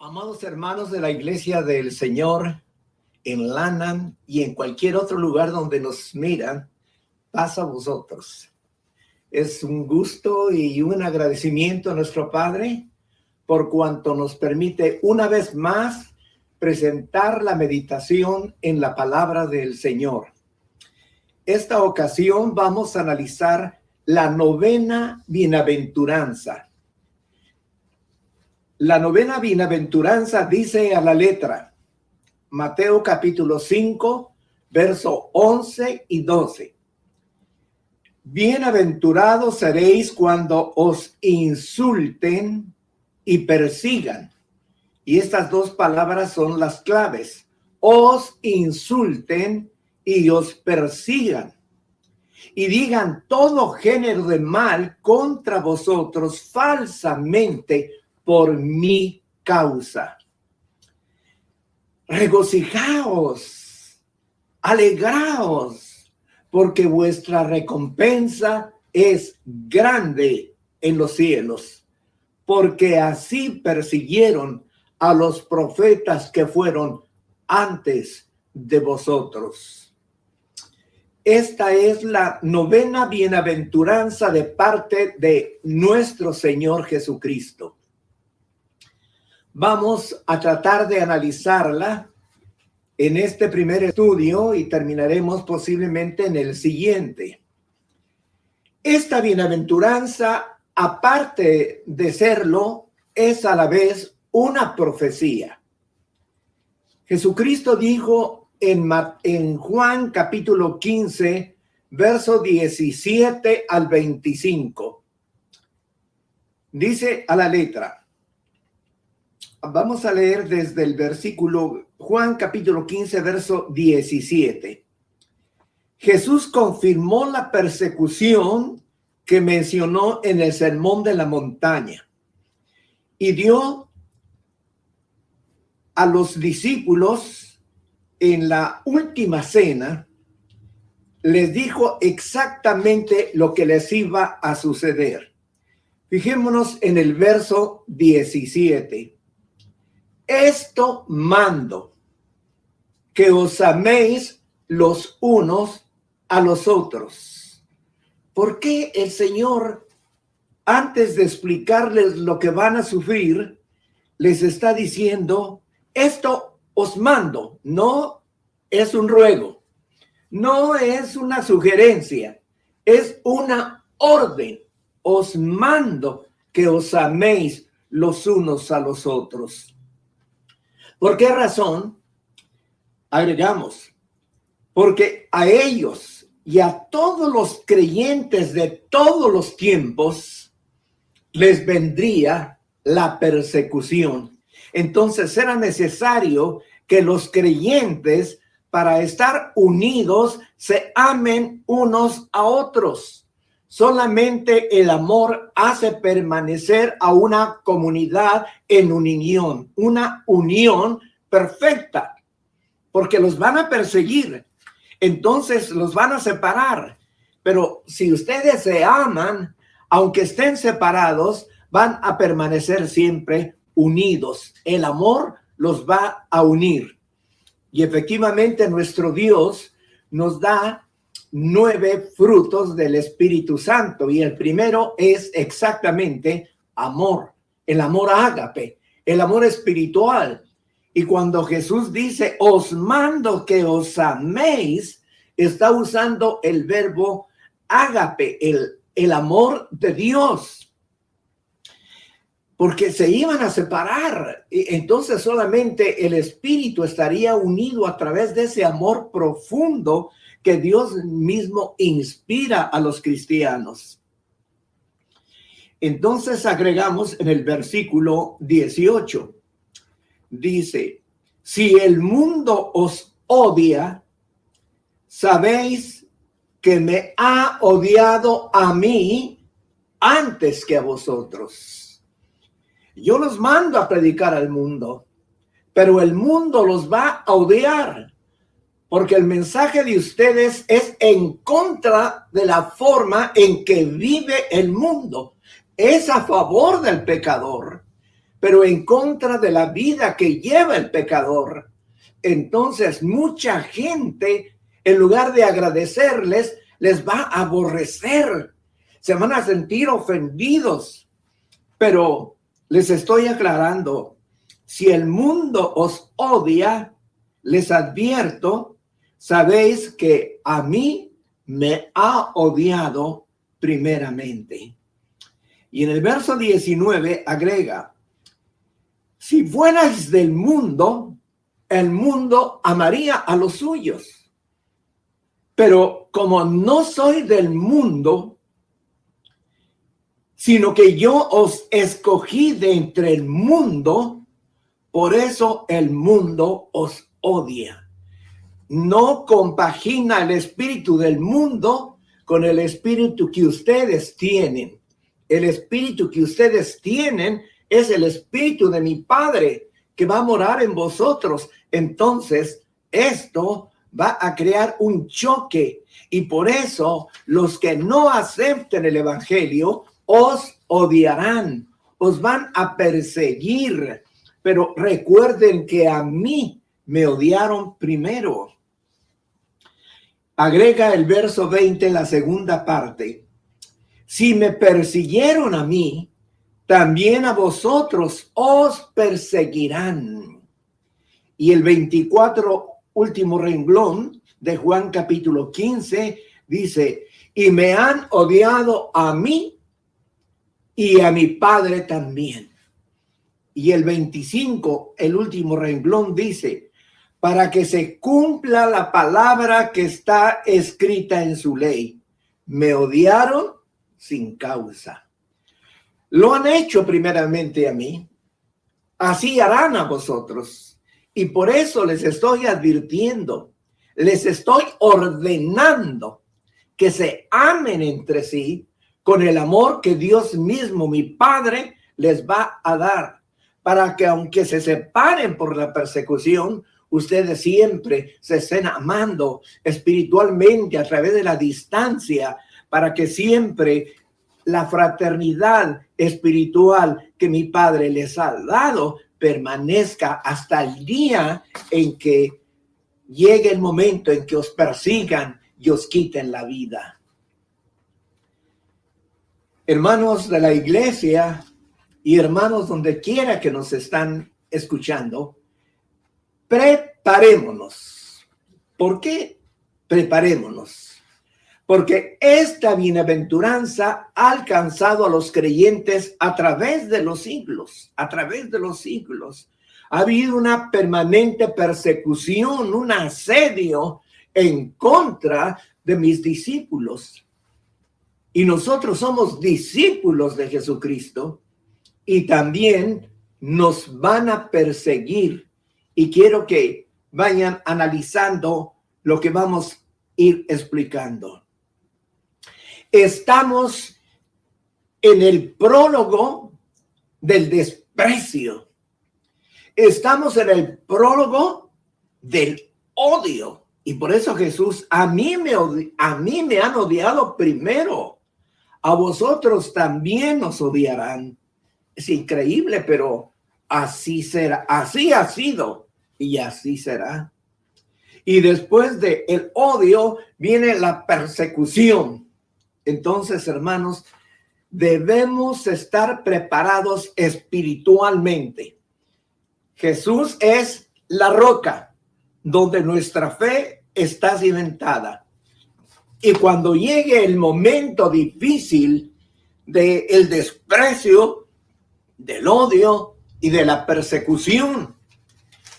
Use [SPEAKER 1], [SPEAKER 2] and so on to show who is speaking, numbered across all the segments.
[SPEAKER 1] Amados hermanos de la iglesia del Señor en Lanham y en cualquier otro lugar donde nos miran, pasa a vosotros. Es un gusto y un agradecimiento a nuestro Padre por cuanto nos permite una vez más presentar la meditación en la palabra del Señor. Esta ocasión vamos a analizar la novena bienaventuranza la novena bienaventuranza dice a la letra, Mateo capítulo 5, verso 11 y 12. Bienaventurados seréis cuando os insulten y persigan. Y estas dos palabras son las claves. Os insulten y os persigan. Y digan todo género de mal contra vosotros falsamente por mi causa. Regocijaos, alegraos, porque vuestra recompensa es grande en los cielos, porque así persiguieron a los profetas que fueron antes de vosotros. Esta es la novena bienaventuranza de parte de nuestro Señor Jesucristo. Vamos a tratar de analizarla en este primer estudio y terminaremos posiblemente en el siguiente. Esta bienaventuranza, aparte de serlo, es a la vez una profecía. Jesucristo dijo en, Juan capítulo 15, verso 17 al 25. Dice a la letra, Vamos a leer desde el versículo Juan capítulo 15, verso 17. Jesús confirmó la persecución que mencionó en el Sermón de la Montaña y dio a los discípulos en la última cena, les dijo exactamente lo que les iba a suceder. Fijémonos en el verso 17 esto mando, que os améis los unos a los otros. ¿Por qué el Señor, antes de explicarles lo que van a sufrir, les está diciendo, esto os mando, no es un ruego, no es una sugerencia, es una orden. Os mando que os améis los unos a los otros. ¿Por qué razón? Agregamos, porque a ellos y a todos los creyentes de todos los tiempos les vendría la persecución. Entonces era necesario que los creyentes para estar unidos se amen unos a otros. Solamente el amor hace permanecer a una comunidad en unión, una unión perfecta, porque los van a perseguir, entonces los van a separar. Pero si ustedes se aman, aunque estén separados, van a permanecer siempre unidos. El amor los va a unir. Y efectivamente nuestro Dios nos da nueve frutos del Espíritu Santo y el primero es exactamente amor, el amor ágape, el amor espiritual. Y cuando Jesús dice, os mando que os améis, está usando el verbo ágape, el, el amor de Dios. Porque se iban a separar. Entonces solamente el Espíritu estaría unido a través de ese amor profundo que Dios mismo inspira a los cristianos. Entonces agregamos en el versículo 18, dice, si el mundo os odia, sabéis que me ha odiado a mí antes que a vosotros. Yo los mando a predicar al mundo, pero el mundo los va a odiar porque el mensaje de ustedes es en contra de la forma en que vive el mundo. Es a favor del pecador, pero en contra de la vida que lleva el pecador. Entonces mucha gente, en lugar de agradecerles, les va a aborrecer, se van a sentir ofendidos. Pero les estoy aclarando, si el mundo os odia, les advierto, sabéis que a mí me ha odiado primeramente. Y en el verso 19 agrega, si fuerais del mundo, el mundo amaría a los suyos. Pero como no soy del mundo, sino que yo os escogí de entre el mundo, por eso el mundo os odia. No compagina el espíritu del mundo con el espíritu que ustedes tienen. El espíritu que ustedes tienen es el espíritu de mi Padre que va a morar en vosotros. Entonces, esto va a crear un choque y por eso los que no acepten el Evangelio os odiarán, os van a perseguir. Pero recuerden que a mí me odiaron primero. Agrega el verso 20, la segunda parte. Si me persiguieron a mí, también a vosotros os perseguirán. Y el 24, último renglón de Juan capítulo 15, dice, y me han odiado a mí y a mi Padre también. Y el 25, el último renglón, dice, para que se cumpla la palabra que está escrita en su ley. Me odiaron sin causa. Lo han hecho primeramente a mí, así harán a vosotros. Y por eso les estoy advirtiendo, les estoy ordenando que se amen entre sí con el amor que Dios mismo, mi Padre, les va a dar, para que aunque se separen por la persecución, ustedes siempre se estén amando espiritualmente a través de la distancia, para que siempre la fraternidad espiritual que mi Padre les ha dado permanezca hasta el día en que llegue el momento en que os persigan y os quiten la vida. Hermanos de la iglesia y hermanos donde quiera que nos están escuchando, preparémonos. ¿Por qué preparémonos? porque esta bienaventuranza ha alcanzado a los creyentes a través de los siglos, a través de los siglos. Ha habido una permanente persecución, un asedio en contra de mis discípulos. Y nosotros somos discípulos de Jesucristo y también nos van a perseguir. Y quiero que vayan analizando lo que vamos a ir explicando. Estamos en el prólogo del desprecio. Estamos en el prólogo del odio. Y por eso Jesús, a mí me, a mí me han odiado primero. A vosotros también os odiarán. Es increíble, pero así será. Así ha sido y así será. Y después de el odio viene la persecución. Entonces, hermanos, debemos estar preparados espiritualmente. Jesús es la roca donde nuestra fe está cimentada. Y cuando llegue el momento difícil del el desprecio, del odio y de la persecución,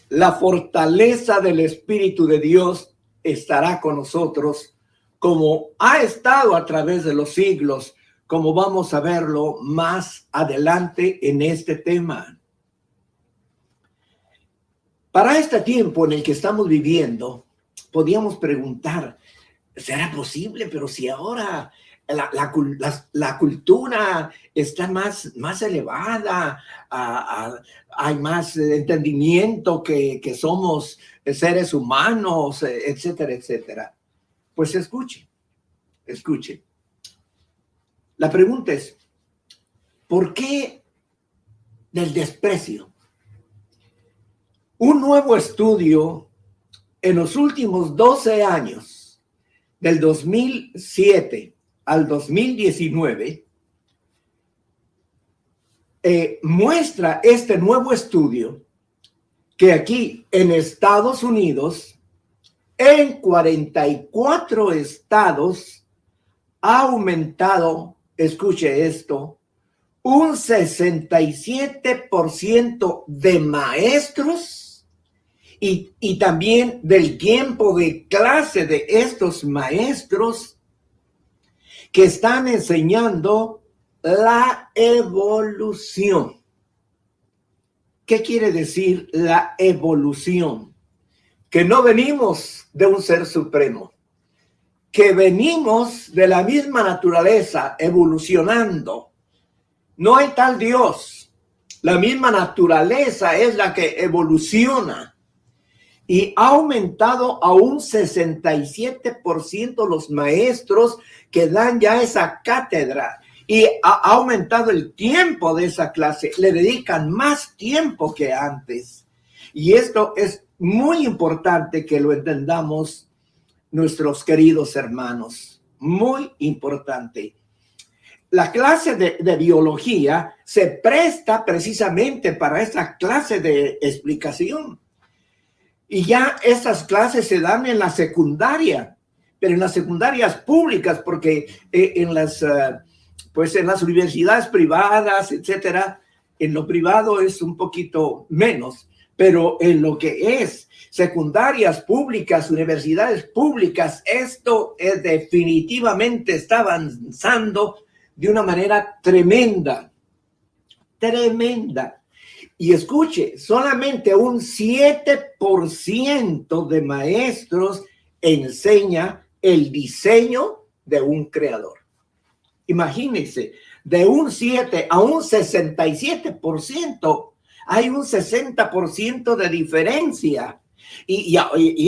[SPEAKER 1] la fortaleza del Espíritu de Dios estará con nosotros como ha estado a través de los siglos, como vamos a verlo más adelante en este tema. Para este tiempo en el que estamos viviendo, podíamos preguntar, ¿será posible? Pero si ahora la, la, cultura está más, más elevada, hay más entendimiento que, que somos seres humanos, etcétera, etcétera. Pues escuche, escuche. La pregunta es, ¿por qué del desprecio. Un nuevo estudio en los últimos 12 años, del 2007 al 2019, eh, muestra este nuevo estudio que aquí en Estados Unidos, en 44 estados, ha aumentado, escuche esto, un 67% de maestros y, y, también del tiempo de clase de estos maestros que están enseñando la evolución. ¿Qué quiere decir la evolución? Que no venimos de un ser supremo, que venimos de la misma naturaleza evolucionando. No hay tal Dios. La misma naturaleza es la que evoluciona y ha aumentado a un 67% los maestros que dan ya esa cátedra y ha aumentado el tiempo de esa clase, le dedican más tiempo que antes. Y esto es muy importante que lo entendamos nuestros queridos hermanos, muy importante. La clase de, de, biología se presta precisamente para esa clase de explicación. Y ya esas clases se dan en la secundaria, pero en las secundarias públicas, porque eh, en las... Uh, pues en las universidades privadas, etcétera, en lo privado es un poquito menos, pero en lo que es secundarias públicas, universidades públicas, esto es definitivamente está avanzando de una manera tremenda, tremenda. Y escuche, solamente un 7% de maestros enseña el diseño de un creador. Imagínense, de un 7 a un 67%, hay un 60% de diferencia. Y,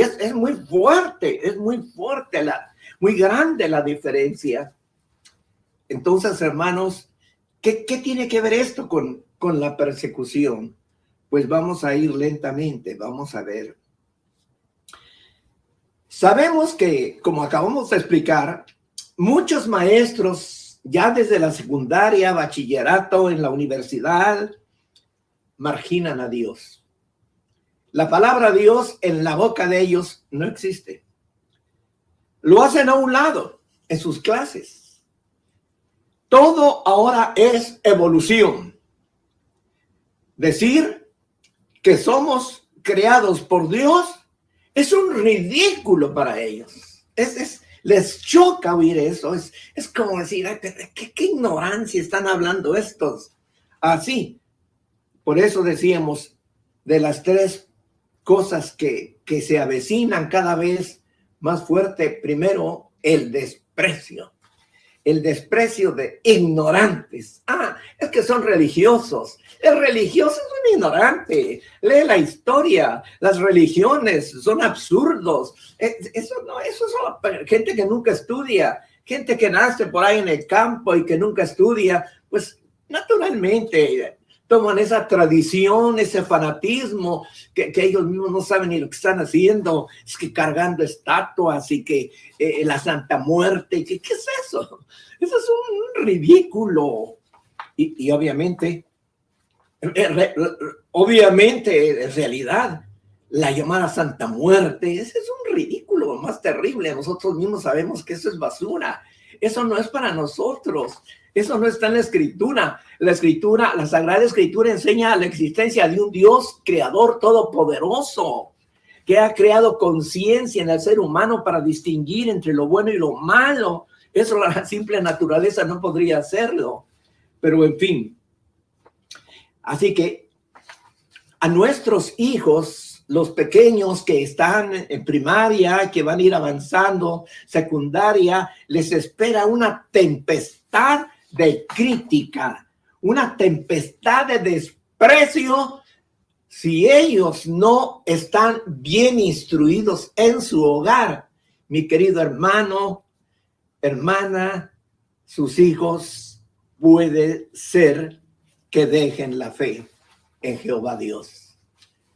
[SPEAKER 1] es, muy fuerte, es muy fuerte, la, muy grande la diferencia. Entonces, hermanos, ¿qué, qué tiene que ver esto con, con la persecución? Pues vamos a ir lentamente, vamos a ver. Sabemos que, como acabamos de explicar, muchos maestros ya desde la secundaria, bachillerato, en la universidad, marginan a Dios. La palabra Dios en la boca de ellos no existe. Lo hacen a un lado en sus clases. Todo ahora es evolución. Decir que somos creados por Dios es un ridículo para ellos. Es, es, les choca oír eso. Es, es como decir, ¿qué, ¿qué, ignorancia están hablando estos. Así. Por eso decíamos de las tres cosas que, que se avecinan cada vez más fuerte. Primero, el desprecio el desprecio de ignorantes. Ah, es que son religiosos. El religioso es un ignorante. Lee la historia. Las religiones son absurdos. Eh, eso no, eso es gente que nunca estudia, gente que nace por ahí en el campo y que nunca estudia. Pues naturalmente toman esa tradición, ese fanatismo, que, ellos mismos no saben ni lo que están haciendo, es que cargando estatuas y que eh, la Santa Muerte, ¿qué, ¿qué es eso? Eso es un ridículo. Y, y obviamente, eh, obviamente, en realidad, la llamada Santa Muerte, ese es un ridículo más terrible. Nosotros mismos sabemos que eso es basura. Eso no es para nosotros. Eso no está en la escritura. La escritura, la Sagrada Escritura enseña la existencia de un Dios creador todopoderoso que ha creado conciencia en el ser humano para distinguir entre lo bueno y lo malo. Eso la simple naturaleza no podría hacerlo. Pero en fin. Así que a nuestros hijos, los pequeños que están en primaria, que van a ir avanzando, secundaria, les espera una tempestad de crítica, una tempestad de desprecio si ellos no están bien instruidos en su hogar. Mi querido hermano, hermana, sus hijos puede ser que dejen la fe en Jehová Dios.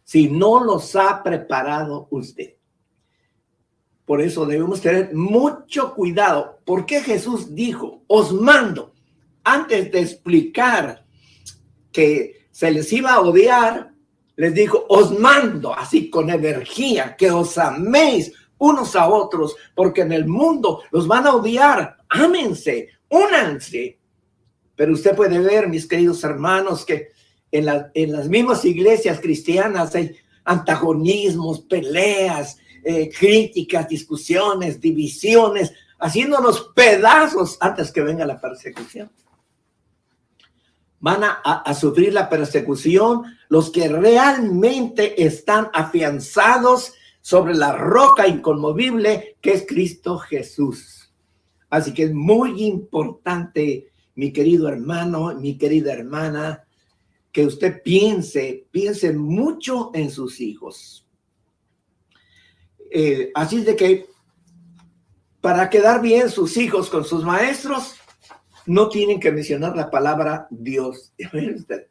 [SPEAKER 1] Si no los ha preparado usted. Por eso debemos tener mucho cuidado. Porque Jesús dijo, os mando, antes de explicar que se les iba a odiar, les dijo, os mando así con energía, que os améis unos a otros, porque en el mundo los van a odiar. Ámense, únanse. Pero usted puede ver, mis queridos hermanos, que en, en las mismas iglesias cristianas hay antagonismos, peleas, eh, críticas, discusiones, divisiones, haciéndonos pedazos antes que venga la persecución. Van a, a, sufrir la persecución los que realmente están afianzados sobre la roca inconmovible que es Cristo Jesús. Así que es muy importante, mi querido hermano, mi querida hermana, que usted piense, piense mucho en sus hijos. Eh, así de que para quedar bien sus hijos con sus maestros, no tienen que mencionar la palabra Dios.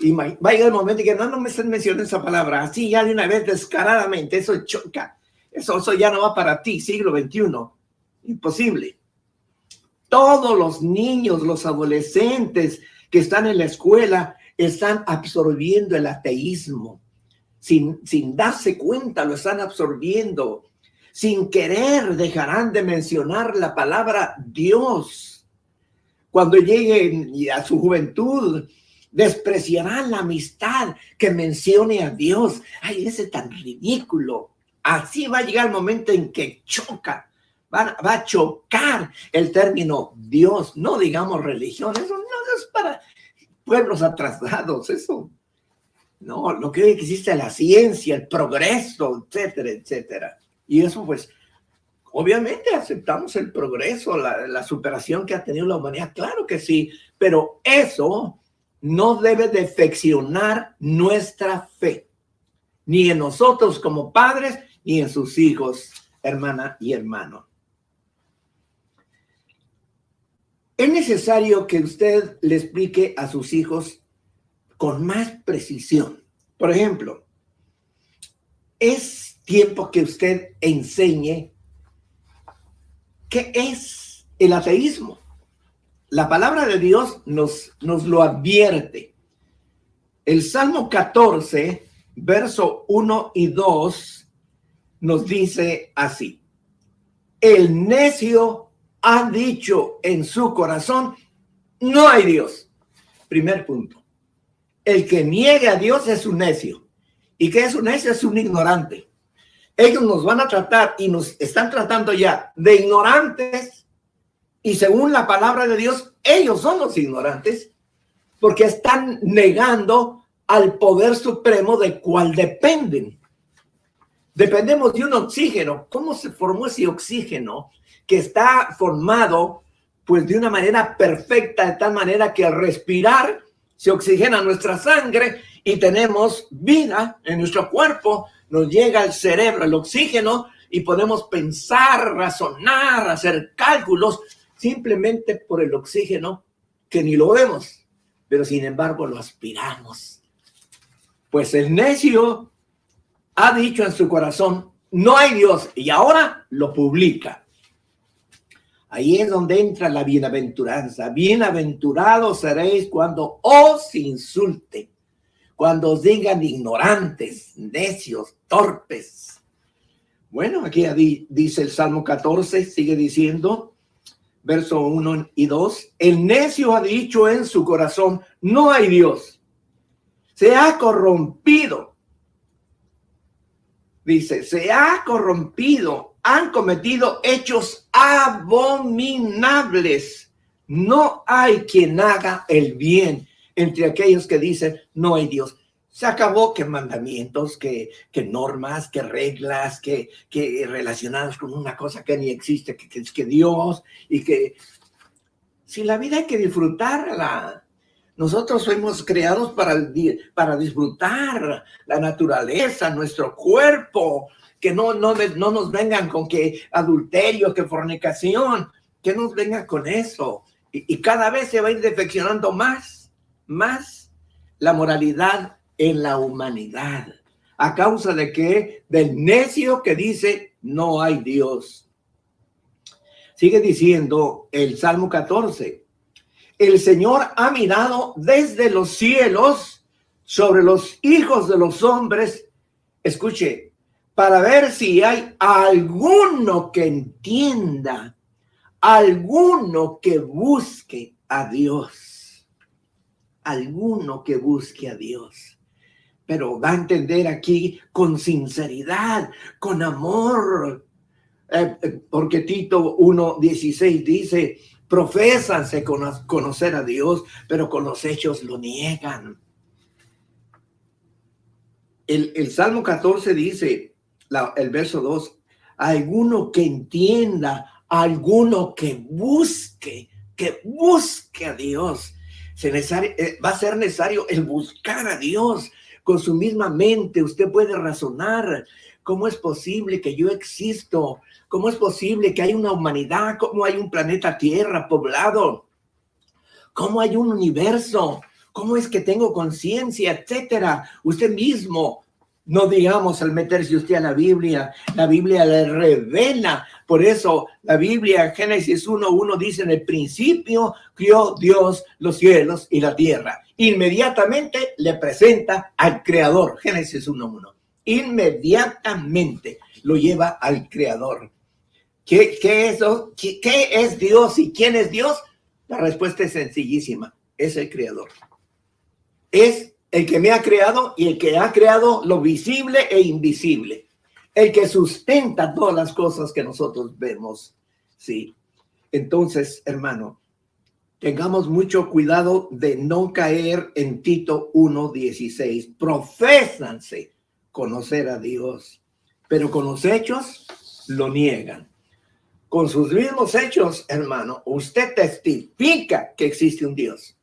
[SPEAKER 1] Y va a llegar el momento que no, no me estén mencionando esa palabra, así ya de una vez descaradamente, eso choca. Eso, eso ya no va para ti, siglo XXI. Imposible. Todos los niños, los adolescentes que están en la escuela están absorbiendo el ateísmo sin, sin darse cuenta, lo están absorbiendo. Sin querer dejarán de mencionar la palabra Dios. Cuando lleguen a su juventud, despreciarán la amistad que mencione a Dios. Ay, ese tan ridículo. Así va a llegar el momento en que choca, va, va, a chocar el término Dios, no digamos religión, eso no es para pueblos atrasados, eso no, lo que existe la ciencia, el progreso, etcétera, etcétera. Y eso pues, obviamente aceptamos el progreso, la superación que ha tenido la humanidad, claro que sí, pero eso no debe defeccionar nuestra fe, ni en nosotros como padres, ni en sus hijos, hermana y hermano. Es necesario que usted le explique a sus hijos con más precisión. Por ejemplo, es tiempo que usted enseñe qué es el ateísmo. La palabra de Dios nos, nos lo advierte. El Salmo 14, verso 1 y 2, nos dice así. El necio ha dicho en su corazón, no hay Dios. Primer punto el que niegue a Dios es un necio. ¿Y que es un necio? Es un ignorante. Ellos nos van a tratar y nos están tratando ya de ignorantes y según la palabra de Dios, ellos son los ignorantes porque están negando al poder supremo de cual dependen. Dependemos de un oxígeno. ¿Cómo se formó ese oxígeno que está formado pues de una manera perfecta, de tal manera que al respirar se oxigena nuestra sangre y tenemos vida en nuestro cuerpo, nos llega al cerebro el oxígeno y podemos pensar, razonar, hacer cálculos simplemente por el oxígeno que ni lo vemos, pero sin embargo lo aspiramos. Pues el necio ha dicho en su corazón, no hay Dios, y ahora lo publica. Ahí es donde entra la bienaventuranza. Bienaventurados seréis cuando os insulten, cuando os digan ignorantes, necios, torpes. Bueno, aquí dice el Salmo 14, sigue diciendo, verso 1 y 2, el necio ha dicho en su corazón, no hay Dios. Se ha corrompido. Dice, se ha corrompido han cometido hechos abominables. No hay quien haga el bien entre aquellos que dicen no hay Dios. Se acabó que mandamientos, que, que normas, que reglas, que, que relacionadas con una cosa que ni existe, que, es que Dios y que si la vida hay que disfrutarla. Nosotros fuimos creados para, para disfrutar la naturaleza, nuestro cuerpo, que no, no, no nos vengan con que adulterio, que fornicación, que nos vengan con eso. Y, cada vez se va a ir defeccionando más. más la moralidad en la humanidad. ¿A causa de qué? Del necio que dice no hay Dios. Sigue diciendo el Salmo 14. El Señor ha mirado desde los cielos sobre los hijos de los hombres. Escuche, para ver si hay alguno que entienda, alguno que busque a Dios, alguno que busque a Dios. Pero va a entender aquí con sinceridad, con amor, eh, eh, porque Tito 1.16 dice, profésanse conocer a Dios, pero con los hechos lo niegan. El, Salmo 14 dice, el verso 2, alguno que entienda, alguno que busque, que busque a Dios. Se eh, va a ser necesario el buscar a Dios con su misma mente. Usted puede razonar cómo es posible que yo existo, cómo es posible que hay una humanidad, cómo hay un planeta Tierra poblado, cómo hay un universo, cómo es que tengo conciencia, etcétera. Usted mismo no digamos al meterse usted a la Biblia, la Biblia le revela. Por eso la Biblia, Génesis 1.1 dice, en el principio crió Dios los cielos y la tierra. Inmediatamente le presenta al Creador, Génesis 1.1. Inmediatamente lo lleva al Creador. ¿Qué, qué, es, ¿Qué es Dios y quién es Dios? La respuesta es sencillísima, es el Creador. Es el que me ha creado y el que ha creado lo visible e invisible, el que sustenta todas las cosas que nosotros vemos. Sí. Entonces, hermano, tengamos mucho cuidado de no caer en Tito 1:16. Profésanse conocer a Dios, pero con los hechos lo niegan. Con sus mismos hechos, hermano, usted testifica que existe un Dios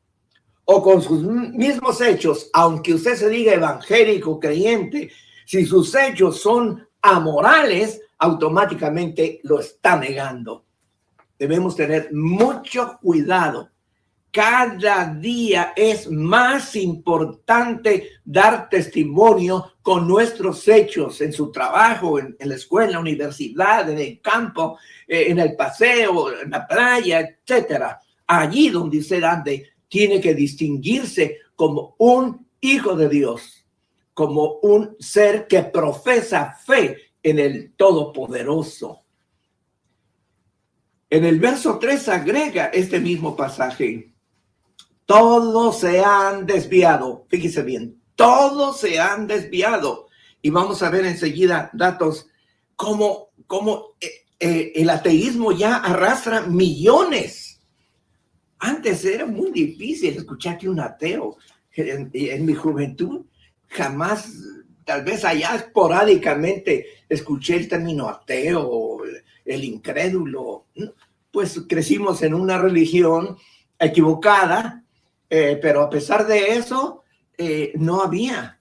[SPEAKER 1] o con sus mismos hechos, aunque usted se diga evangélico, creyente, si sus hechos son amorales, automáticamente lo está negando. Debemos tener mucho cuidado. Cada día es más importante dar testimonio con nuestros hechos en su trabajo, en, la escuela, universidad, en el campo, eh, en el paseo, en la playa, etcétera. Allí donde usted ande, tiene que distinguirse como un hijo de Dios, como un ser que profesa fe en el Todopoderoso. En el verso 3 agrega este mismo pasaje. Todos se han desviado. Fíjese bien, todos se han desviado. Y vamos a ver enseguida datos como, como eh, eh, el ateísmo ya arrastra millones antes era muy difícil escuchar que un ateo en, mi juventud jamás, tal vez allá esporádicamente escuché el término ateo, el, incrédulo. Pues crecimos en una religión equivocada, eh, pero a pesar de eso, eh, no había,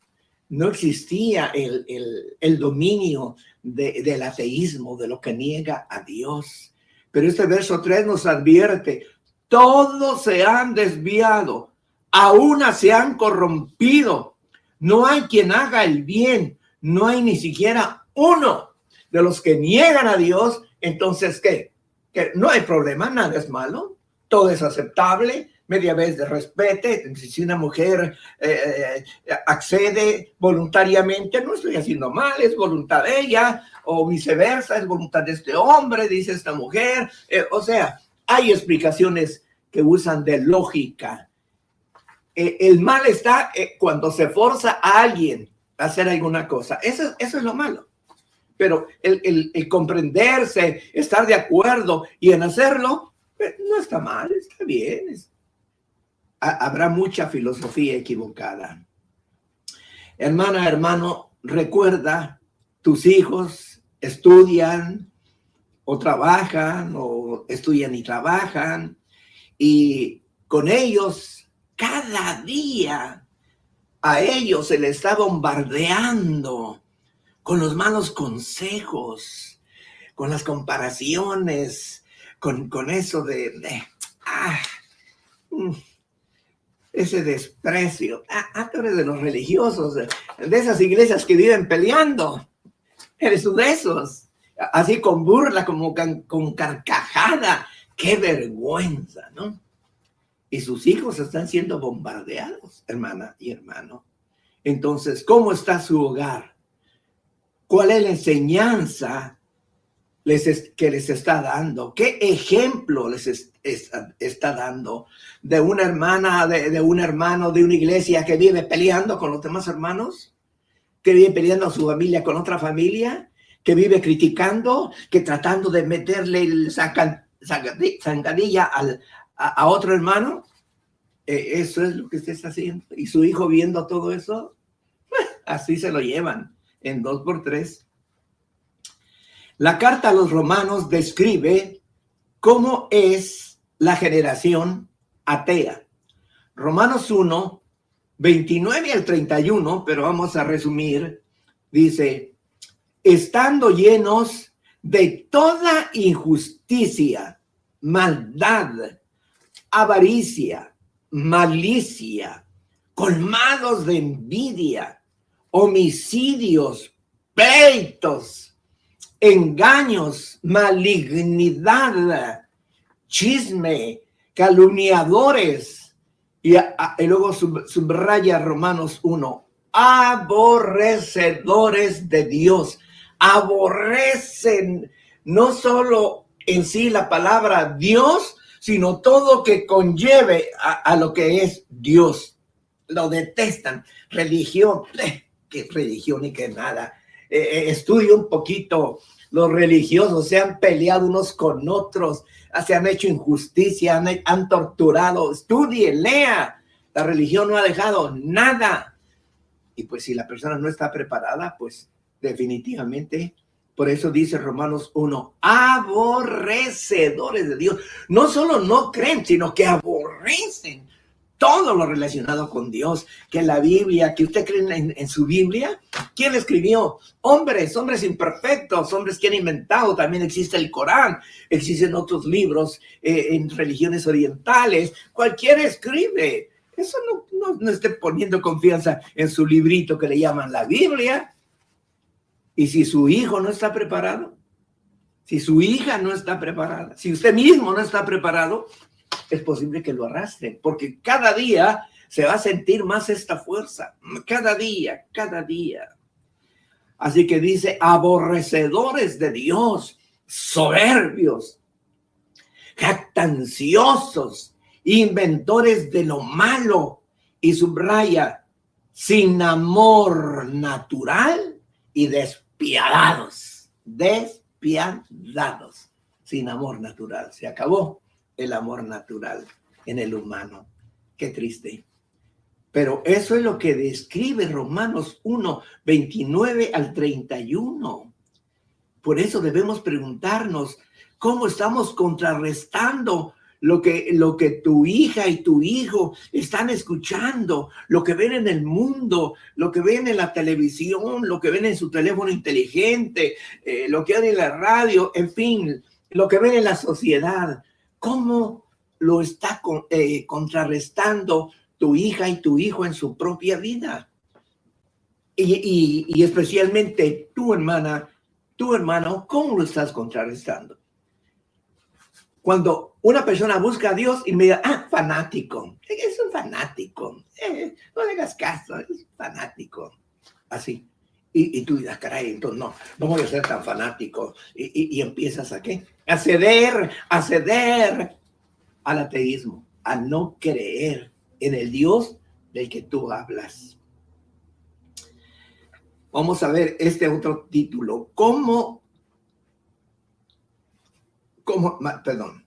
[SPEAKER 1] no existía el, dominio del ateísmo, de lo que niega a Dios. Pero este verso 3 nos advierte, todos se han desviado, a una se han corrompido. No hay quien haga el bien, no hay ni siquiera uno de los que niegan a Dios. Entonces, ¿qué? Que no hay problema, nada es malo, todo es aceptable, media vez de respete. Si una mujer eh, eh, accede voluntariamente, no estoy haciendo mal, es voluntad de ella, o viceversa, es voluntad de este hombre, dice esta mujer. Eh, o sea, hay explicaciones que usan de lógica. El mal está cuando se forza a alguien a hacer alguna cosa. Eso, eso es lo malo. Pero el, comprenderse, estar de acuerdo y en hacerlo, no está mal, está bien. Habrá mucha filosofía equivocada. Hermana, hermano, recuerda, tus hijos estudian o trabajan o estudian y trabajan y con ellos cada día a ellos se les está bombardeando con los malos consejos, con las comparaciones, con, eso de, ah, mm, ese desprecio. Ah, ah de los religiosos, de, esas iglesias que viven peleando. Eres de esos. Así con burla, como con carcajada. Qué vergüenza, ¿no? Y sus hijos están siendo bombardeados, hermana y hermano. Entonces, ¿cómo está su hogar? ¿Cuál es la enseñanza les que les está dando? ¿Qué ejemplo les está dando de una hermana, de, un hermano de una iglesia que vive peleando con los demás hermanos? ¿Que vive peleando a su familia con otra familia? ¿Que vive criticando? ¿Que tratando de meterle el zancadilla a, otro hermano? Eh, eso es lo que usted está haciendo. Y su hijo viendo todo eso, así se lo llevan en dos por tres. La carta a los romanos describe cómo es la generación atea. Romanos 1, 29 al 31, pero vamos a resumir, dice, estando llenos de toda injusticia, maldad, avaricia, malicia, colmados de envidia, homicidios, pleitos, engaños, malignidad, chisme, calumniadores. Y, luego subraya Romanos 1, aborrecedores de Dios. Aborrecen no solo en sí la palabra Dios, sino todo que conlleve a, lo que es Dios. Lo detestan. Religión, que religión ni que nada. Eh, eh un poquito. Los religiosos se han peleado unos con otros, se han hecho injusticia, han, torturado. Estudie, lea. La religión no ha dejado nada. Y pues si la persona no está preparada, pues definitivamente por eso dice Romanos 1, aborrecedores de Dios. No solo no creen, sino que aborrecen todo lo relacionado con Dios. Que la Biblia, que usted cree en, su Biblia, ¿quién escribió? Hombres, hombres imperfectos, hombres que han inventado. También existe el Corán, existen otros libros eh, en religiones orientales. Cualquiera escribe. Eso no, no, no esté poniendo confianza en su librito que le llaman la Biblia. Y si su hijo no está preparado, si su hija no está preparada, si usted mismo no está preparado, es posible que lo arrastre, porque cada día se va a sentir más esta fuerza, cada día, cada día. Así que dice, aborrecedores de Dios, soberbios, jactanciosos, inventores de lo malo, y subraya, sin amor natural y despiadados, despiadados, sin amor natural. Se acabó el amor natural en el humano. Qué triste. Pero eso es lo que describe Romanos 1, 29 al 31. Por eso debemos preguntarnos cómo estamos contrarrestando lo que, lo que tu hija y tu hijo están escuchando, lo que ven en el mundo, lo que ven en la televisión, lo que ven en su teléfono inteligente, eh, lo que ven en la radio, en fin, lo que ven en la sociedad. ¿Cómo lo está eh, contrarrestando tu hija y tu hijo en su propia vida? Y, y especialmente tu hermana, tu hermano, ¿cómo lo estás contrarrestando? Cuando una persona busca a Dios y me dice, ah, fanático, es un fanático, eh, no le hagas caso, es fanático, así. Y, tú dirás, caray, entonces no, no voy a ser tan fanático. Y, y, empiezas a qué? A ceder, a ceder al ateísmo, a no creer en el Dios del que tú hablas. Vamos a ver este otro título. ¿Cómo cómo, perdón,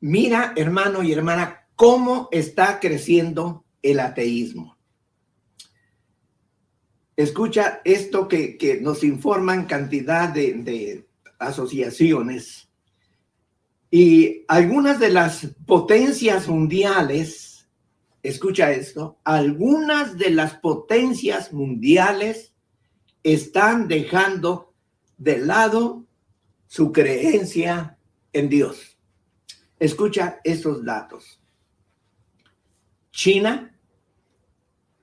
[SPEAKER 1] mira, hermano y hermana, cómo está creciendo el ateísmo. Escucha esto que, nos informan cantidad de, de asociaciones y algunas de las potencias mundiales, escucha esto, algunas de las potencias mundiales están dejando de lado su creencia en Dios. Escucha estos datos. China,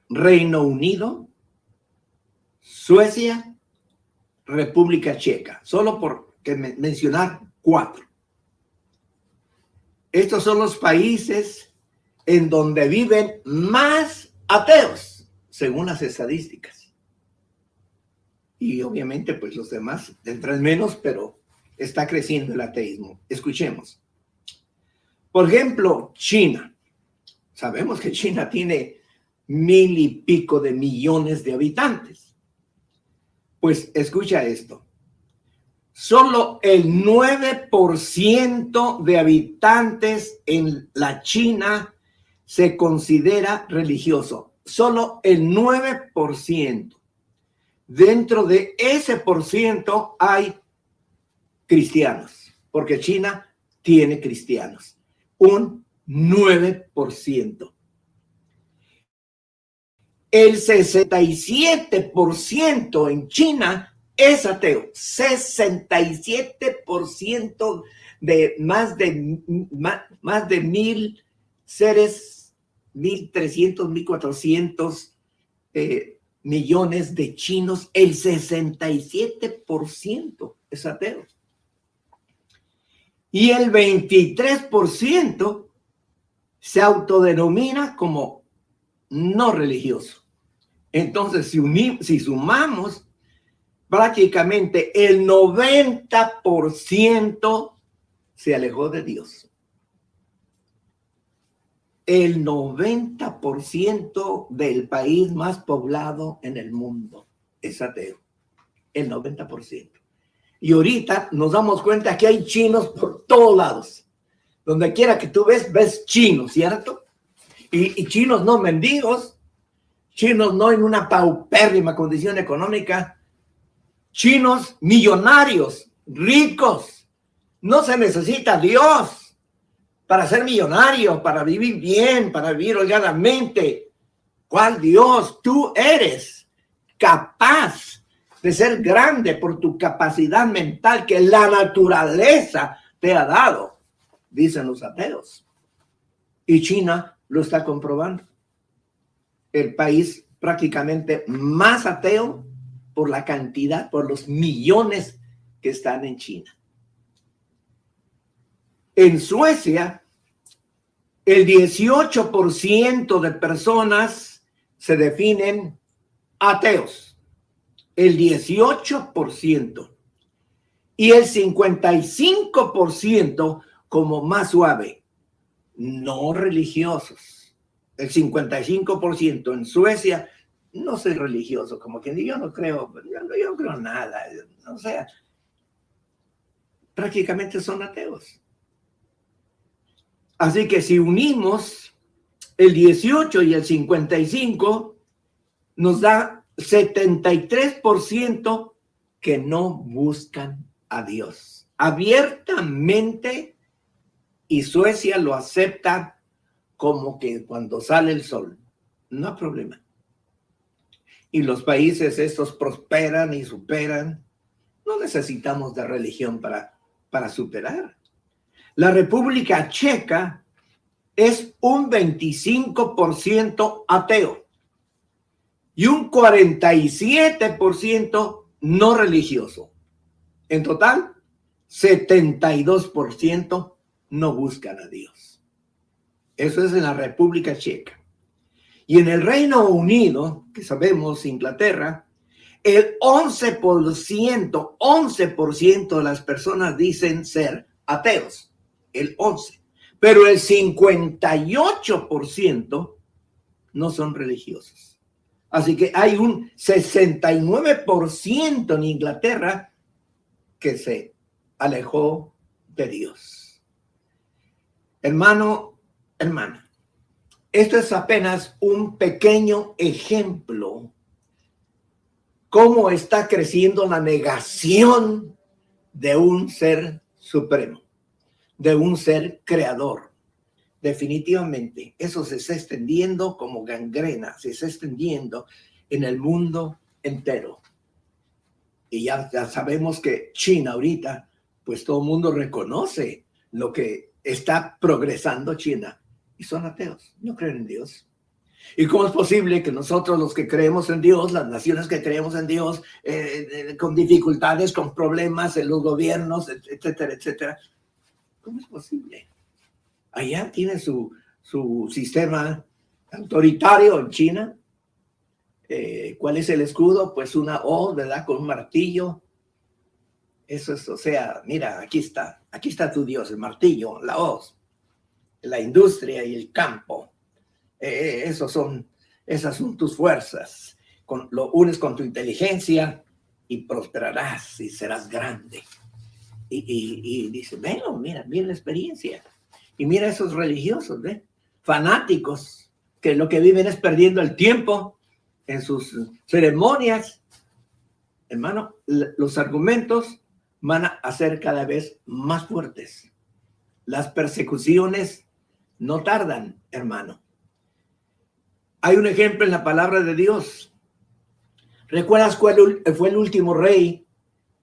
[SPEAKER 1] Reino Unido, Suecia, República Checa, solo por mencionar cuatro. Estos son los países en donde viven más ateos, según las estadísticas. Y obviamente, pues los demás entran menos, pero está creciendo el ateísmo. Escuchemos. Por ejemplo, China. Sabemos que China tiene mil y pico de millones de habitantes. Pues escucha esto. Solo el 9% de habitantes en la China se considera religioso. Solo el 9%. Dentro de ese por ciento hay cristianos, porque China tiene cristianos. Un 9%. El 67% en China es ateo. 67% de más de más, de mil seres, mil trescientos, mil cuatrocientos eh, millones de chinos, el 67% es ateo y el 23% se autodenomina como no religioso. Entonces, si, si sumamos, prácticamente el 90% se alejó de Dios. El 90% del país más poblado en el mundo es ateo. El 90%. Y ahorita nos damos cuenta que hay chinos por todos lados. Donde quiera que tú ves, ves chinos, ¿cierto? Y, chinos no mendigos, chinos no en una paupérrima condición económica, chinos millonarios, ricos. No se necesita Dios para ser millonario, para vivir bien, para vivir holgadamente. ¿Cuál Dios? Tú eres capaz de ser grande por tu capacidad mental que la naturaleza te ha dado, dicen los ateos. Y China lo está comprobando. El país prácticamente más ateo por la cantidad, por los millones que están en China. En Suecia, el 18% de personas se definen ateos el 18% y el 55% como más suave, no religiosos. El 55% en Suecia, no soy religioso, como que yo no creo, yo no, creo nada, o sea, prácticamente son ateos. Así que si unimos el 18 y el 55, nos da 73% que no buscan a Dios. Abiertamente, y Suecia lo acepta como que cuando sale el sol, no hay problema. Y los países estos prosperan y superan. No necesitamos de religión para, para superar. La República Checa es un 25% ateo y un 47% no religioso. En total, 72% no buscan a Dios. Eso es en la República Checa. Y en el Reino Unido, que sabemos, Inglaterra, el 11%, 11% de las personas dicen ser ateos. El 11. Pero el 58% no son religiosos. Así que hay un 69% en Inglaterra que se alejó de Dios. Hermano, hermana, esto es apenas un pequeño ejemplo cómo está creciendo la negación de un ser supremo, de un ser creador definitivamente eso se está extendiendo como gangrena, se está extendiendo en el mundo entero. Y ya, ya sabemos que China ahorita, pues todo el mundo reconoce lo que está progresando China. y son ateos, no creen en Dios. ¿Y cómo es posible que nosotros los que creemos en Dios, las naciones que creemos en Dios, eh, eh, con dificultades, con problemas en los gobiernos, etcétera, etcétera, ¿cómo es posible? Allá tiene su, su sistema autoritario en China. Eh, ¿Cuál es el escudo? Pues una O, ¿verdad? Con un martillo. Eso es, o sea, mira, aquí está, aquí está tu Dios, el martillo, la hoz, la industria y el campo. Eh, esos son, esas son tus fuerzas. Con, lo unes con tu inteligencia y prosperarás y serás grande. Y, y, dice, bueno, mira, mira la experiencia. Y mira esos religiosos, ¿ve? Fanáticos, que lo que viven es perdiendo el tiempo en sus ceremonias. Hermano, los argumentos van a ser cada vez más fuertes. Las persecuciones no tardan, hermano. Hay un ejemplo en la palabra de Dios. ¿Recuerdas cuál fue el último rey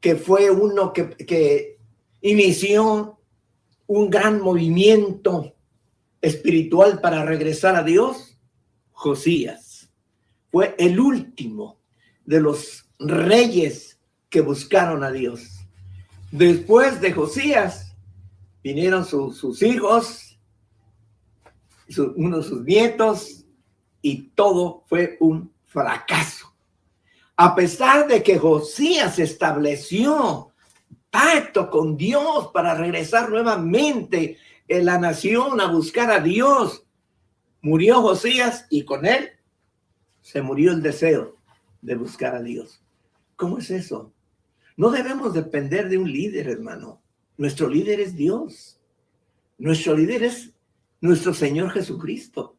[SPEAKER 1] que fue uno que, que inició un gran movimiento espiritual para regresar a Dios? Josías. Fue el último de los reyes que buscaron a Dios. Después de Josías, vinieron sus hijos, uno de sus nietos, y todo fue un fracaso. A pesar de que Josías estableció pacto con Dios para regresar nuevamente en la nación a buscar a Dios, murió Josías y con él se murió el deseo de buscar a Dios. ¿Cómo es eso? No debemos depender de un líder, hermano. Nuestro líder es Dios. Nuestro líder es nuestro Señor Jesucristo.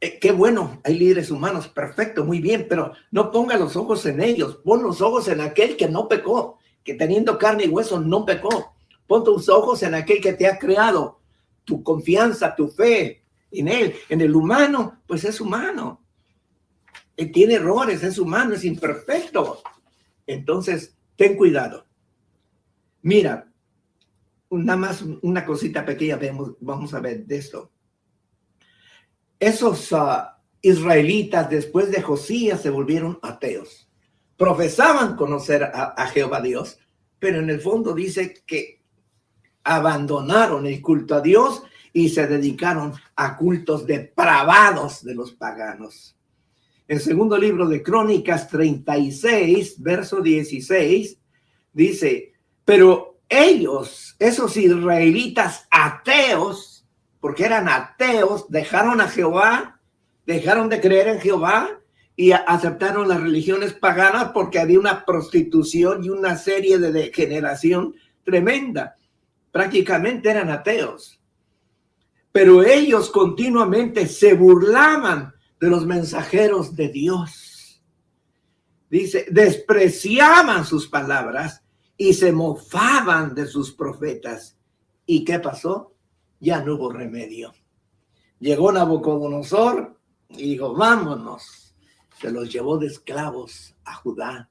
[SPEAKER 1] Eh, qué bueno, hay líderes humanos, perfecto, muy bien, pero no ponga los ojos en ellos, pon los ojos en aquel que no pecó, que teniendo carne y hueso no pecó. Pon tus ojos en aquel que te ha creado, tu confianza, tu fe en él. En el humano, pues es humano. Él tiene errores, es humano, es imperfecto. Entonces, ten cuidado. Mira, nada más una cosita pequeña vemos, vamos a ver de esto. Esos ah, israelitas después de Josías se volvieron ateos. Profesaban conocer a, Jehová Dios, pero en el fondo dice que abandonaron el culto a Dios y se dedicaron a cultos depravados de los paganos. El segundo libro de Crónicas 36, verso 16, dice, pero ellos, esos israelitas ateos, porque eran ateos, dejaron a Jehová, dejaron de creer en Jehová y aceptaron las religiones paganas porque había una prostitución y una serie de degeneración tremenda. Prácticamente eran ateos. Pero ellos continuamente se burlaban de los mensajeros de Dios. Dice, despreciaban sus palabras y se mofaban de sus profetas. ¿Y qué pasó? Ya no hubo remedio. Llegó Nabucodonosor y dijo, vámonos. Se los llevó de esclavos a Judá.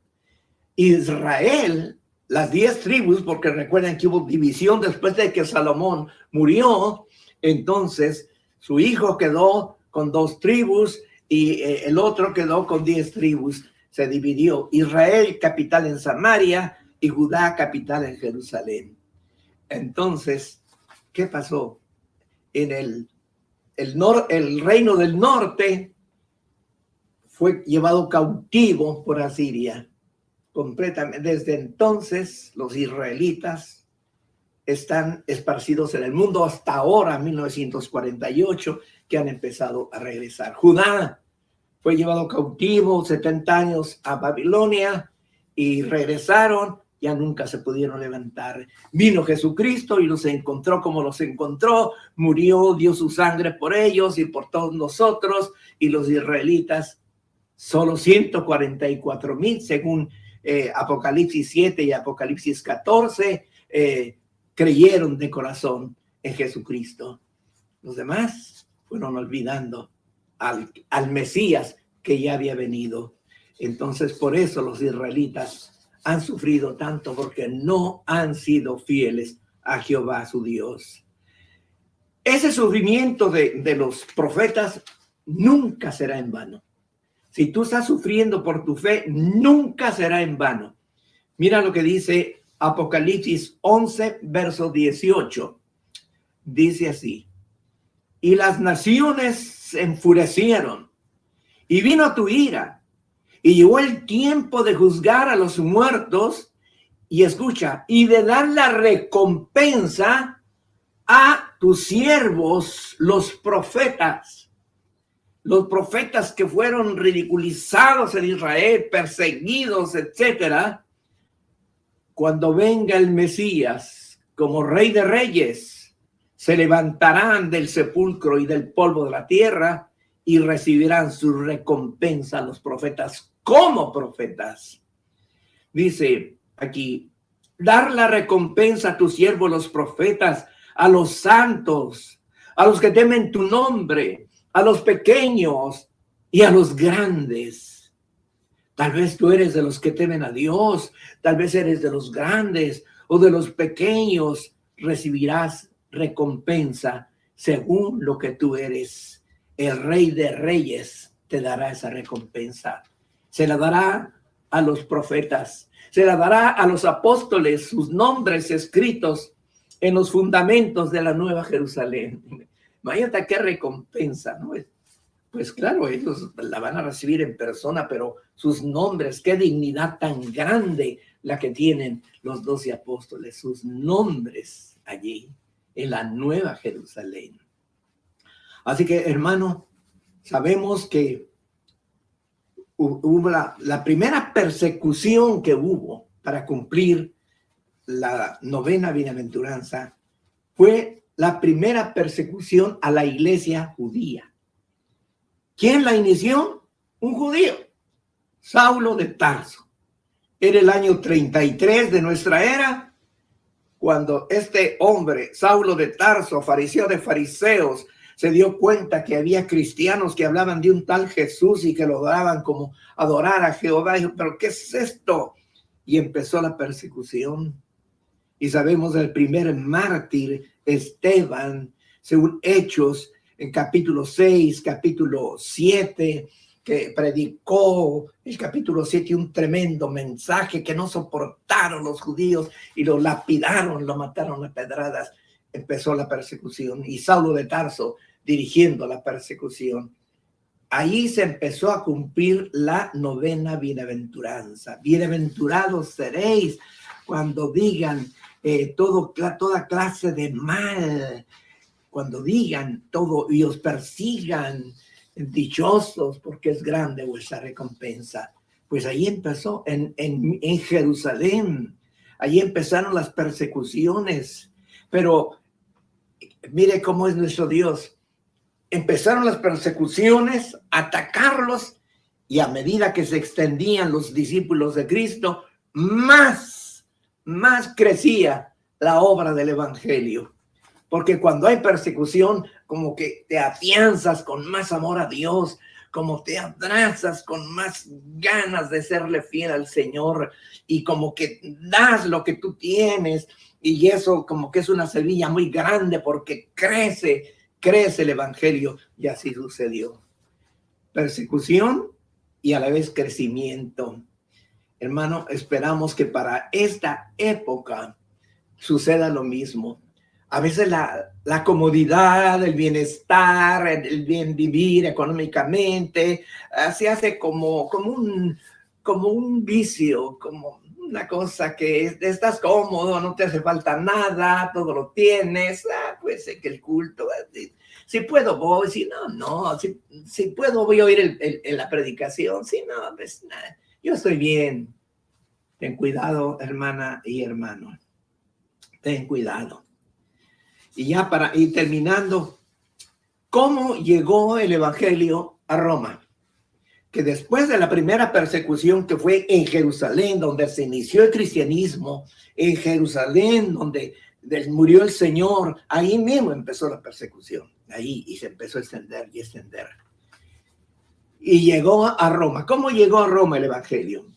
[SPEAKER 1] Israel, las diez tribus, porque recuerden que hubo división después de que Salomón murió, entonces su hijo quedó con dos tribus y eh, el otro quedó con diez tribus. Se dividió Israel, capital en Samaria, y Judá, capital en Jerusalén. Entonces, ¿qué pasó? En el, el, nor, el reino del norte fue llevado cautivo por Asiria. Completamente. Desde entonces, los israelitas están esparcidos en el mundo hasta ahora, 1948, que han empezado a regresar. Judá fue llevado cautivo 70 años a Babilonia y regresaron, ya nunca se pudieron levantar. Vino Jesucristo y los encontró como los encontró, murió, dio su sangre por ellos y por todos nosotros y los israelitas, solo 144 mil según eh, Apocalipsis 7 y Apocalipsis 14. Eh, creyeron de corazón en Jesucristo. Los demás fueron olvidando al, al Mesías que ya había venido. Entonces, por eso los israelitas han sufrido tanto porque no han sido fieles a Jehová su Dios. ese sufrimiento de, de los profetas nunca será en vano. Si tú estás sufriendo por tu fe, nunca será en vano. Mira lo que dice Apocalipsis 11, verso 18. Dice así, y las naciones se enfurecieron, y vino tu ira, y llegó el tiempo de juzgar a los muertos, y escucha, y de dar la recompensa a tus siervos, los profetas los profetas que fueron ridiculizados en Israel, perseguidos, etcétera, cuando venga el Mesías como rey de reyes, se levantarán del sepulcro y del polvo de la tierra y recibirán su recompensa los profetas como profetas. Dice aquí, dar la recompensa a tus siervos los profetas, a los santos, a los que temen tu nombre, a los pequeños y a los grandes. Tal vez tú eres de los que temen a Dios, tal vez eres de los grandes o de los pequeños, recibirás recompensa según lo que tú eres. El rey de reyes te dará esa recompensa. Se la dará a los profetas, se la dará a los apóstoles, sus nombres escritos en los fundamentos de la nueva Jerusalén. Imagínate qué recompensa, ¿no? Pues claro, ellos la van a recibir en persona, pero sus nombres, qué dignidad tan grande la que tienen los doce apóstoles, sus nombres allí en la nueva Jerusalén. Así que, hermano, sabemos que hubo la, la primera persecución que hubo para cumplir la novena bienaventuranza fue la primera persecución a la iglesia judía. ¿Quién la inició? Un judío, Saulo de Tarso. Era el año 33 de nuestra era, cuando este hombre, Saulo de Tarso, fariseo de fariseos, se dio cuenta que había cristianos que hablaban de un tal Jesús y que lo daban como adorar a Jehová. dijo, pero ¿qué es esto? Y empezó la persecución. Y sabemos del primer mártir Esteban, según Hechos, en capítulo 6, capítulo 7, que predicó el capítulo 7 un tremendo mensaje que no soportaron los judíos y lo lapidaron, lo mataron a pedradas. Empezó la persecución y Saulo de Tarso dirigiendo la persecución. Ahí se empezó a cumplir la novena bienaventuranza. Bienaventurados seréis cuando digan eh, todo, toda clase de mal, cuando digan todo y os persigan, dichosos porque es grande vuestra recompensa. Pues ahí empezó en, en, en Jerusalén, ahí empezaron las persecuciones, pero mire cómo es nuestro Dios. Empezaron las persecuciones, atacarlos, y a medida que se extendían los discípulos de Cristo, más más crecía la obra del Evangelio. Porque cuando hay persecución, como que te afianzas con más amor a Dios, como te abrazas con más ganas de serle fiel al Señor y como que das lo que tú tienes y eso como que es una semilla muy grande porque crece, crece el Evangelio y así sucedió. Persecución y a la vez crecimiento. Hermano, esperamos que para esta época suceda lo mismo. A veces la, la comodidad, el bienestar, el bien vivir económicamente, uh, se hace como, como, un, como un vicio, como una cosa que estás cómodo, no te hace falta nada, todo lo tienes, ah, pues que el culto, eh, si, puedo voy, si no, no, si, si puedo voy a oír el, la predicación, si no, pues nada yo estoy bien. Ten cuidado, hermana y hermano. Ten cuidado. Y ya para ir terminando, ¿cómo llegó el Evangelio a Roma? Que después de la primera persecución que fue en Jerusalén, donde se inició el cristianismo, en Jerusalén, donde murió el Señor, ahí mismo empezó la persecución, ahí y se empezó a extender y extender y llegó a Roma. ¿Cómo llegó a Roma el Evangelio?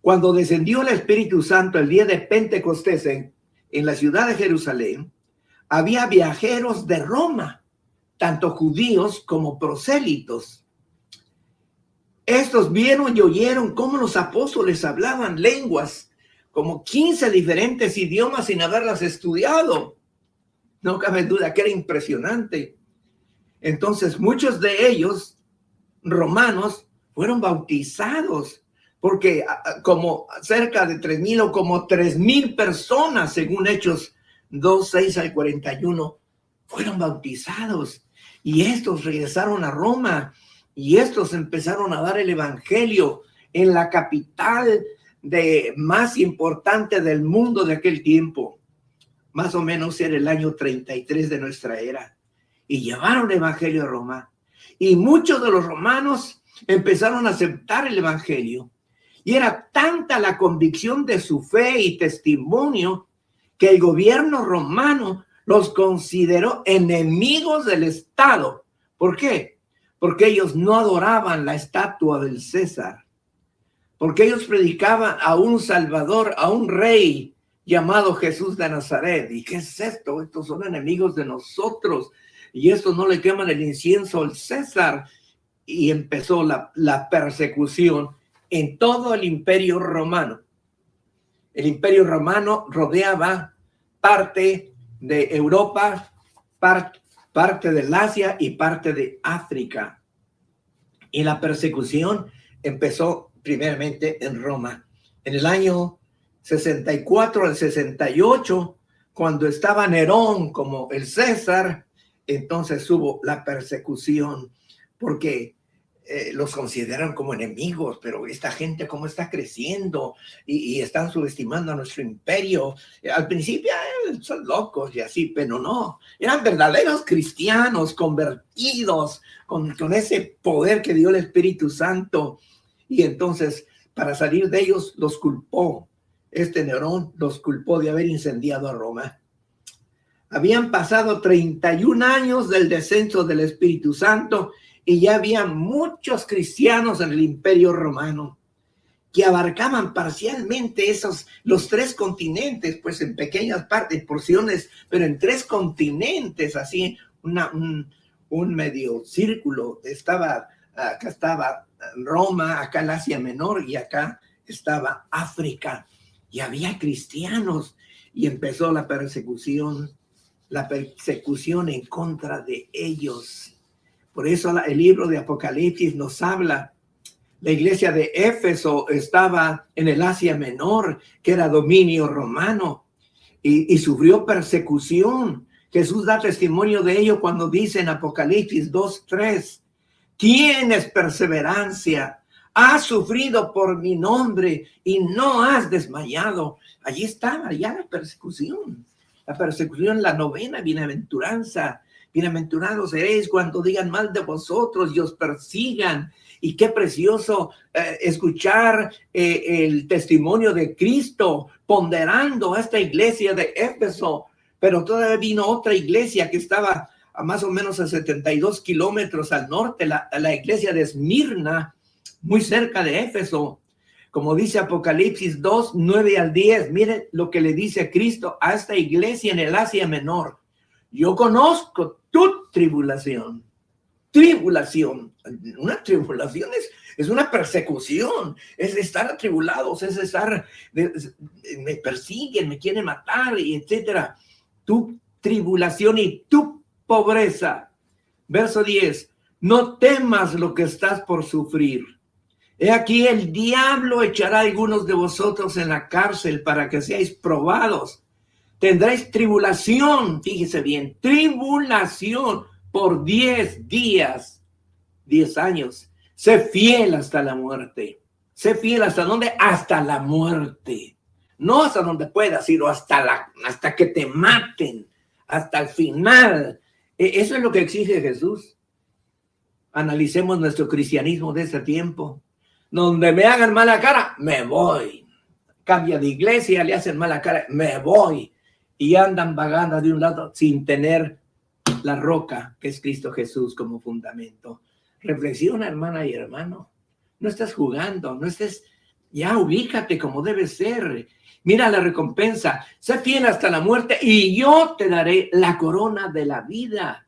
[SPEAKER 1] Cuando descendió el Espíritu Santo el día de Pentecostés en, la ciudad de Jerusalén, había viajeros de Roma, tanto judíos como prosélitos. Estos vieron y oyeron cómo los apóstoles hablaban lenguas, como 15 diferentes idiomas sin haberlas estudiado. No cabe duda que era impresionante. Entonces muchos de ellos, romanos, fueron bautizados, porque como cerca de tres mil o como tres mil personas, según Hechos 2, 6 al 41, fueron bautizados. Y estos regresaron a Roma y estos empezaron a dar el Evangelio en la capital de más importante del mundo de aquel tiempo. Más o menos era el año 33 de nuestra era. Y llevaron el Evangelio a Roma. Y muchos de los romanos empezaron a aceptar el Evangelio. Y era tanta la convicción de su fe y testimonio que el gobierno romano los consideró enemigos del Estado. ¿Por qué? porque ellos no adoraban la estatua del César, porque ellos predicaban a un Salvador, a un rey llamado Jesús de Nazaret. ¿Y qué es esto? Estos son enemigos de nosotros y estos no le queman el incienso al César. Y empezó la, la persecución en todo el imperio romano. El imperio romano rodeaba parte de Europa, parte parte del Asia y parte de África. Y la persecución empezó primeramente en Roma. En el año 64 al 68, cuando estaba Nerón como el César, entonces hubo la persecución, porque eh, los consideran como enemigos, pero esta gente cómo está creciendo y, están subestimando a nuestro imperio. Al principio eh, son locos y así, pero no, eran verdaderos cristianos convertidos con, con ese poder que dio el Espíritu Santo. Y entonces, para salir de ellos, los culpó. Este Nerón los culpó de haber incendiado a Roma. Habían pasado 31 años del descenso del Espíritu Santo y ya había muchos cristianos en el imperio romano que abarcaban parcialmente esos, los tres continentes, pues en pequeñas partes, porciones, pero en tres continentes, así, una, un, un medio círculo. Estaba, acá estaba Roma, acá el Asia Menor y acá estaba África. Y había cristianos y empezó la persecución, la persecución en contra de ellos. Por eso el libro de Apocalipsis nos habla. La iglesia de Éfeso estaba en el Asia Menor, que era dominio romano, y, sufrió persecución. Jesús da testimonio de ello cuando dice en Apocalipsis 2.3, tienes perseverancia, has sufrido por mi nombre y no has desmayado. Allí estaba ya la persecución, la persecución, la novena bienaventuranza, Bienaventurados seréis cuando digan mal de vosotros y os persigan. Y qué precioso eh, escuchar eh, el testimonio de Cristo ponderando a esta iglesia de Éfeso. Pero todavía vino otra iglesia que estaba a más o menos a 72 kilómetros al norte, la, la iglesia de Esmirna, muy cerca de Éfeso. Como dice Apocalipsis 2, 9 al 10, miren lo que le dice Cristo a esta iglesia en el Asia Menor. Yo conozco tu tribulación. Tribulación. Una tribulación es, es una persecución, es estar atribulados, es estar, me persiguen, me quieren matar, y etcétera. Tu tribulación y tu pobreza. Verso 10. No temas lo que estás por sufrir. He aquí el diablo echará a algunos de vosotros en la cárcel para que seáis probados tendréis tribulación, fíjese bien, tribulación por diez días, diez años. Sé fiel hasta la muerte. Sé fiel hasta dónde? Hasta la muerte. No hasta donde puedas, sino hasta, la, hasta que te maten, hasta el final. E, eso es lo que exige Jesús. Analicemos nuestro cristianismo de este tiempo. Donde me hagan mala cara, me voy. Cambia de iglesia, le hacen mala cara, me voy y andan vagando de un lado sin tener la roca que es Cristo Jesús como fundamento. Reflexiona, hermana y hermano. No estás jugando, no estés Ya ubícate como debe ser. Mira la recompensa. Sé fiel hasta la muerte y yo te daré la corona de la vida.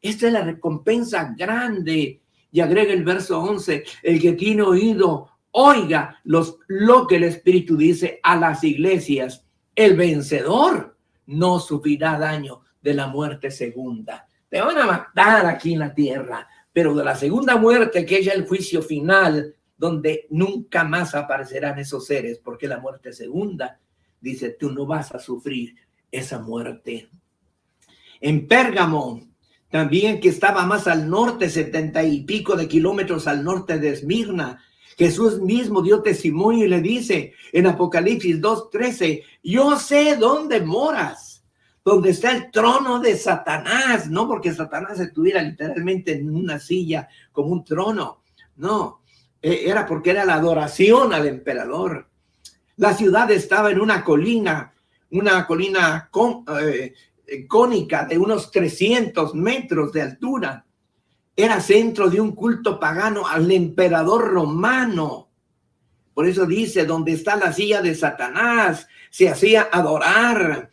[SPEAKER 1] Esta es la recompensa grande. Y agrega el verso 11, el que tiene oído, oiga los, lo que el Espíritu dice a las iglesias. El vencedor no sufrirá daño de la muerte segunda. Te van a matar aquí en la tierra, pero de la segunda muerte, que es el juicio final, donde nunca más aparecerán esos seres, porque la muerte segunda, dice, tú no vas a sufrir esa muerte. En Pérgamo, también que estaba más al norte, setenta y pico de kilómetros al norte de Esmirna, Jesús mismo dio testimonio y le dice en Apocalipsis 2.13, yo sé dónde moras, donde está el trono de Satanás, no porque Satanás estuviera literalmente en una silla como un trono, no, eh, era porque era la adoración al emperador. La ciudad estaba en una colina, una colina eh, cónica de unos 300 metros de altura. Era centro de un culto pagano al emperador romano. Por eso dice, donde está la silla de Satanás, se hacía adorar.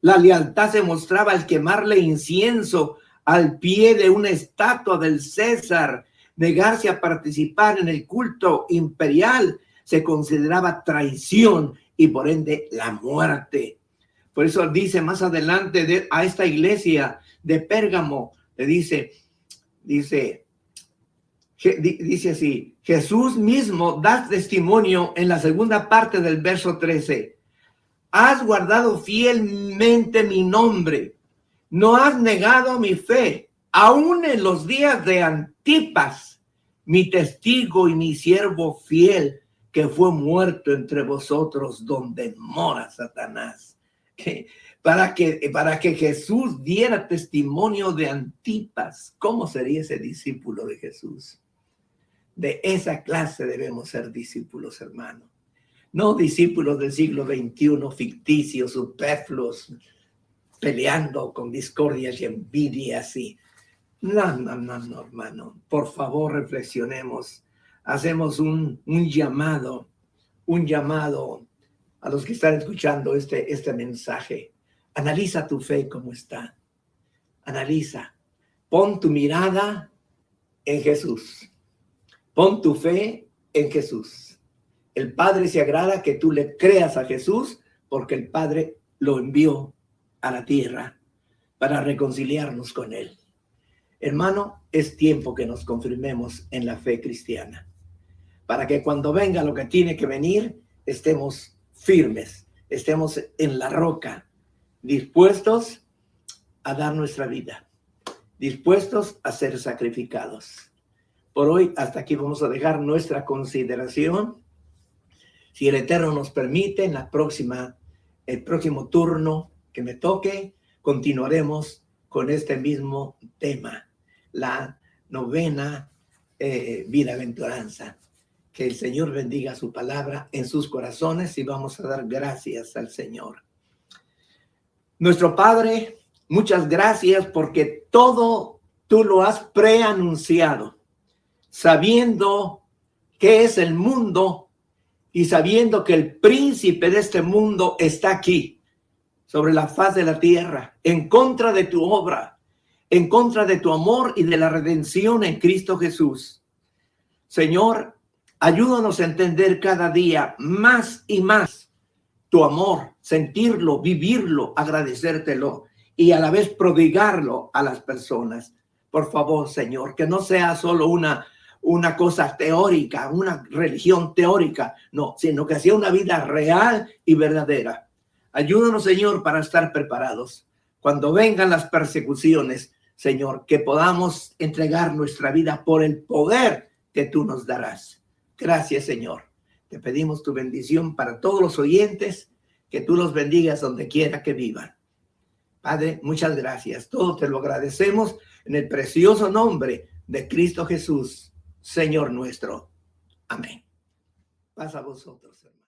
[SPEAKER 1] La lealtad se mostraba al quemarle incienso al pie de una estatua del César negarse a participar en el culto imperial se consideraba traición y por ende la muerte. Por eso dice más adelante de, a esta iglesia de Pérgamo, le dice, dice, dice así, Jesús mismo da testimonio en la segunda parte del verso 13. Has guardado fielmente mi nombre, no has negado mi fe, aún en los días de Antipas mi testigo y mi siervo fiel, que fue muerto entre vosotros donde mora Satanás. Para que, para que Jesús diera testimonio de Antipas, ¿cómo sería ese discípulo de Jesús? De esa clase debemos ser discípulos, hermano. No discípulos del siglo XXI, ficticios, superfluos, peleando con discordias y envidias y no, no, no, no, hermano. Por favor, reflexionemos. Hacemos un, un llamado, un llamado a los que están escuchando este, este mensaje. Analiza tu fe cómo está. Analiza. Pon tu mirada en Jesús. Pon tu fe en Jesús. El Padre se agrada que tú le creas a Jesús porque el Padre lo envió a la tierra para reconciliarnos con Él. Hermano, es tiempo que nos confirmemos en la fe cristiana, para que cuando venga lo que tiene que venir, estemos firmes, estemos en la roca, dispuestos a dar nuestra vida, dispuestos a ser sacrificados. Por hoy, hasta aquí vamos a dejar nuestra consideración. Si el Eterno nos permite, en la próxima, el próximo turno que me toque, continuaremos con este mismo tema la novena eh, bienaventuranza. Que el Señor bendiga su palabra en sus corazones y vamos a dar gracias al Señor. Nuestro Padre, muchas gracias porque todo tú lo has preanunciado, sabiendo que es el mundo y sabiendo que el príncipe de este mundo está aquí, sobre la faz de la tierra, en contra de tu obra, en contra de tu amor y de la redención en Cristo Jesús. Señor, ayúdanos a entender cada día más y más tu amor, sentirlo, vivirlo, agradecértelo y a la vez prodigarlo a las personas. Por favor, Señor, que no sea solo una una cosa teórica, una religión teórica, no, sino que sea una vida real y verdadera. Ayúdanos, Señor, para estar preparados. Cuando vengan las persecuciones, Señor, que podamos entregar nuestra vida por el poder que tú nos darás. Gracias, Señor. Te pedimos tu bendición para todos los oyentes, que tú los bendigas donde quiera que vivan. Padre, muchas gracias. Todo te lo agradecemos en el precioso nombre de Cristo Jesús, Señor nuestro. Amén. Pasa a vosotros, hermano.